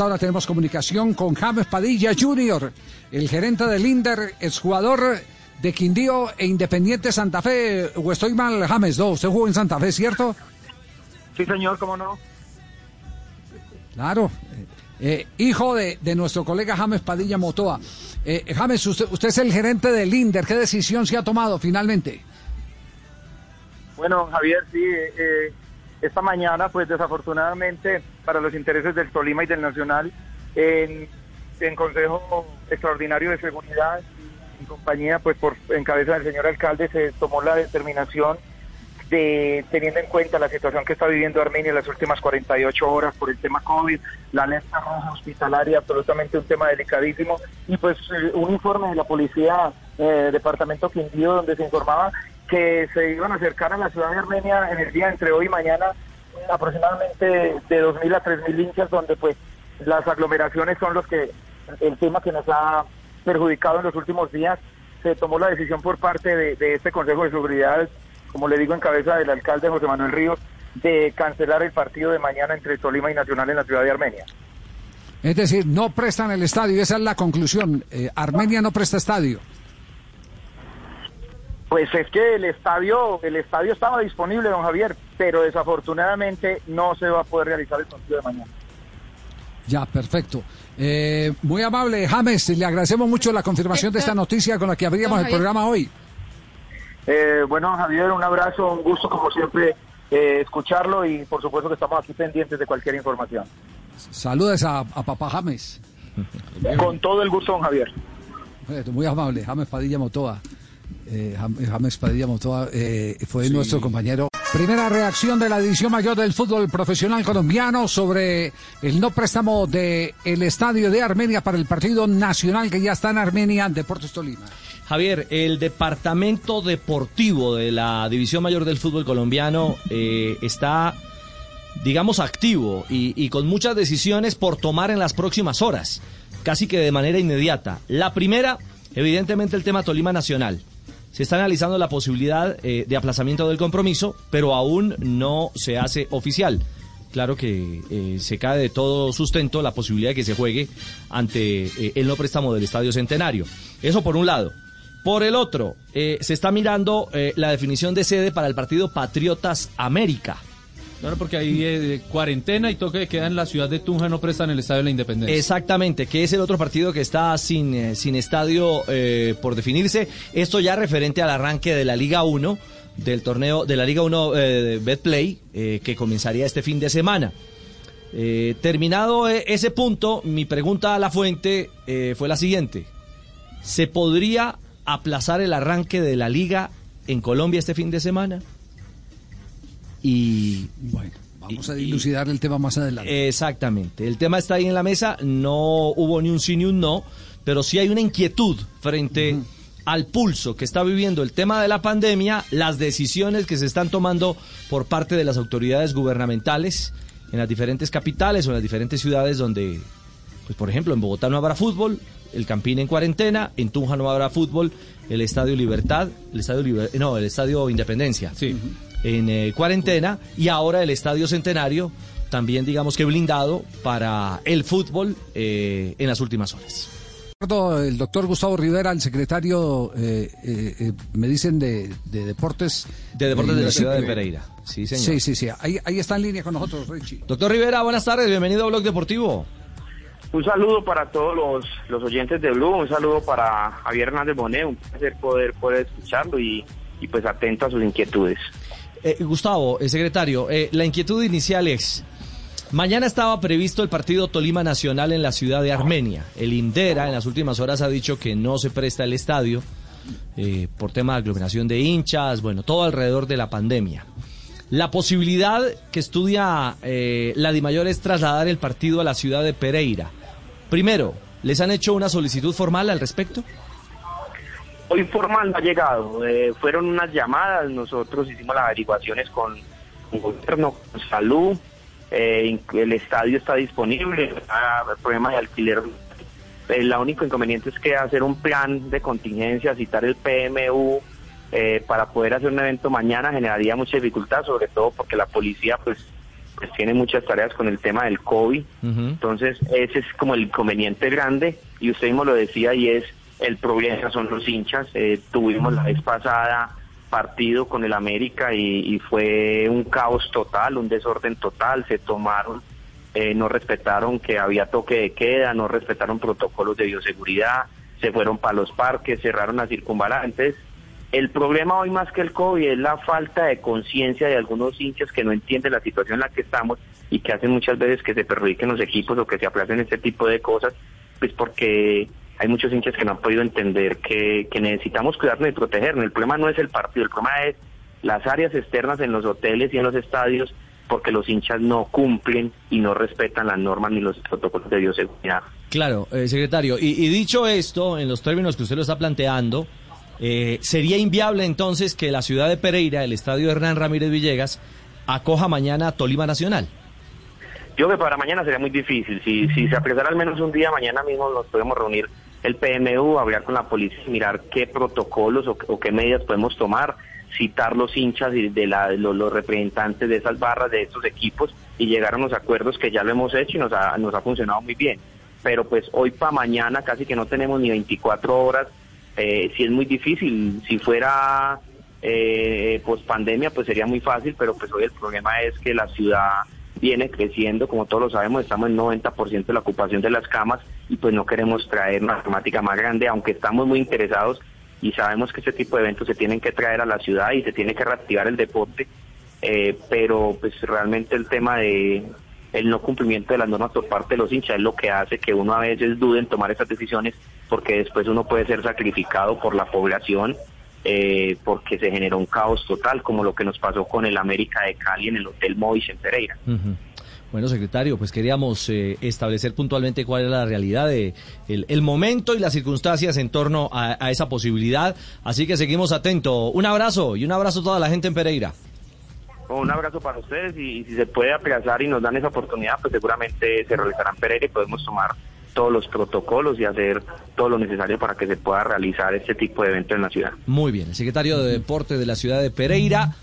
esta hora tenemos comunicación con James Padilla Jr., el gerente del Inder, exjugador de Quindío e Independiente Santa Fe. ¿O estoy mal, James? No, usted jugó en Santa Fe, ¿cierto? Sí, señor, ¿cómo no? Claro. Eh, hijo de, de, nuestro colega James Padilla Motoa. Eh, James, usted, usted es el gerente del INDER. ¿Qué decisión se ha tomado finalmente? Bueno, Javier, sí, eh, esta mañana, pues desafortunadamente, para los intereses del Tolima y del Nacional, en, Consejo Extraordinario de Seguridad, en compañía, pues por en cabeza del señor alcalde, se tomó la determinación de teniendo en cuenta la situación que está viviendo Armenia en las últimas 48 horas por el tema COVID, la alerta roja hospitalaria, absolutamente un tema delicadísimo, y pues eh, un informe de la policía, eh, departamento Quindío, donde se informaba que se iban a acercar a la ciudad de Armenia en el día entre hoy y mañana aproximadamente de 2.000 a 3.000 hinchas, donde pues las aglomeraciones son los que, el tema que nos ha perjudicado en los últimos días, se tomó la decisión por parte de, este Consejo de Seguridad como le digo, en cabeza del alcalde José Manuel Ríos, de cancelar el partido de mañana entre Tolima y Nacional en la ciudad de Armenia. Es decir, no prestan el estadio, esa es la conclusión. Eh, Armenia no presta estadio. Pues es que el estadio, el estadio estaba disponible, don Javier, pero desafortunadamente no se va a poder realizar el partido de mañana. Ya, perfecto. Eh, muy amable, James, le agradecemos mucho la confirmación de esta noticia con la que abríamos el programa hoy. Eh, bueno, Javier, un abrazo, un gusto como siempre eh, escucharlo y por supuesto que estamos aquí pendientes de cualquier información. Saludes a, a papá James. Con todo el gusto, don Javier. Muy amable, James Padilla Motoa. Eh, James Padilla Motoa eh, fue sí. nuestro compañero. Primera reacción de la división mayor del fútbol profesional colombiano sobre el no préstamo del el estadio de Armenia para el partido nacional que ya está en Armenia, Deportes Tolima. Javier, el departamento deportivo de la División Mayor del Fútbol Colombiano eh, está, digamos, activo y, y, con muchas decisiones por tomar en las próximas horas, casi que de manera inmediata. La primera, evidentemente, el tema Tolima Nacional. Se está analizando la posibilidad eh, de aplazamiento del compromiso, pero aún no se hace oficial. Claro que eh, se cae de todo sustento la posibilidad de que se juegue ante eh, el no préstamo del Estadio Centenario. Eso por un lado. Por el otro, se está mirando la definición de sede para el partido Patriotas América. Claro, porque ahí eh, cuarentena y toque de queda en la ciudad de Tunja no prestan el Estadio de la Independencia. Exactamente, que es el otro partido que está sin, eh, sin estadio eh, por definirse. Esto ya referente al arranque de la Liga 1, del torneo de la Liga 1 eh, Betplay, que comenzaría este fin de semana. terminado ese punto, mi pregunta a la fuente fue la siguiente. ¿Se podría aplazar el arranque de la liga en Colombia este fin de semana? Y bueno, vamos a dilucidar el tema más adelante. Exactamente, el tema está ahí en la mesa, no hubo ni un sí ni un no, pero sí hay una inquietud frente uh -huh. al pulso que está viviendo el tema de la pandemia, las decisiones que se están tomando por parte de las autoridades gubernamentales en las diferentes capitales o en las diferentes ciudades donde, pues por ejemplo, en Bogotá no habrá fútbol, el Campín en cuarentena, en Tunja no habrá fútbol, el Estadio Libertad, el Estadio Liber... no, el Estadio Independencia. Sí. Uh -huh. En eh, cuarentena y ahora el Estadio Centenario también digamos que blindado para el fútbol eh, en las últimas horas. El doctor Gustavo Rivera, el secretario, eh, eh, me dicen de, de, deportes. De deportes de la ciudad de Pereira. Sí, señor. Sí, sí, sí. Ahí, ahí está en línea con nosotros, Richie. Doctor Rivera, buenas tardes. Bienvenido a Blog Deportivo. Un saludo para todos los, los oyentes de Blue, un saludo para Javier Hernández Bonet, un placer poder, poder escucharlo y, y pues atento a sus inquietudes. Eh, Gustavo, eh, secretario, eh, la inquietud inicial es, mañana estaba previsto el partido Tolima Nacional en la ciudad de Armenia. El Indera en las últimas horas ha dicho que no se presta el estadio eh, por tema de aglomeración de hinchas, bueno, todo alrededor de la pandemia. La posibilidad que estudia la DIMAYOR es trasladar el partido a la ciudad de Pereira. Primero, ¿les han hecho una solicitud formal al respecto? Hoy formal no ha llegado, eh, fueron unas llamadas, nosotros hicimos las averiguaciones con el gobierno, con salud, eh, el estadio está disponible, el problema de alquiler, el único inconveniente es que hacer un plan de contingencia, citar el PMU eh, para poder hacer un evento mañana generaría mucha dificultad, sobre todo porque la policía pues pues tiene muchas tareas con el tema del COVID. Entonces, ese es como el inconveniente grande. Y usted mismo lo decía, y es el problema son los hinchas. Eh, tuvimos la vez pasada partido con el América y, fue un caos total, un desorden total. Se tomaron, eh, no respetaron que había toque de queda, no respetaron protocolos de bioseguridad, se fueron para los parques, cerraron las circunvalantes. El problema hoy más que el COVID es la falta de conciencia de algunos hinchas que no entienden la situación en la que estamos y que hacen muchas veces que se perjudiquen los equipos o que se aplacen este tipo de cosas, pues porque hay muchos hinchas que no han podido entender que, necesitamos cuidarnos y protegernos. El problema no es el partido, el problema es las áreas externas en los hoteles y en los estadios porque los hinchas no cumplen y no respetan las normas ni los protocolos de bioseguridad. Claro, eh, secretario. Y, y, dicho esto, en los términos que usted lo está planteando, eh, ¿Sería inviable entonces que la ciudad de Pereira, el estadio Hernán Ramírez Villegas, acoja mañana Tolima Nacional? Yo creo que para mañana sería muy difícil. Si, si se apresara al menos un día, mañana mismo nos podemos reunir el PMU, hablar con la policía y mirar qué protocolos o, qué medidas podemos tomar, citar los hinchas y de la, los, representantes de esas barras, de estos equipos y llegar a unos acuerdos que ya lo hemos hecho y nos ha, nos ha funcionado muy bien. Pero pues hoy para mañana casi que no tenemos ni 24 horas eh, si es muy difícil, si fuera eh, post pandemia pues sería muy fácil, pero pues hoy el problema es que la ciudad viene creciendo, como todos lo sabemos, estamos en 90% de la ocupación de las camas y pues no queremos traer una temática más grande, aunque estamos muy interesados y sabemos que este tipo de eventos se tienen que traer a la ciudad y se tiene que reactivar el deporte, eh, pero pues realmente el tema de el no cumplimiento de las normas por parte de los hinchas es lo que hace que uno a veces dude en tomar esas decisiones porque después uno puede ser sacrificado por la población eh, porque se generó un caos total como lo que nos pasó con el América de Cali en el Hotel Mois en Pereira. Bueno, secretario, pues queríamos eh, establecer puntualmente cuál es la realidad de el, momento y las circunstancias en torno a, a esa posibilidad. Así que seguimos atentos. Un abrazo y un abrazo a toda la gente en Pereira. Un abrazo para ustedes y, si se puede aplazar y nos dan esa oportunidad, pues seguramente se realizarán Pereira y podemos tomar todos los protocolos y hacer todo lo necesario para que se pueda realizar este tipo de evento en la ciudad. Muy bien, el secretario de Deporte de la ciudad de Pereira.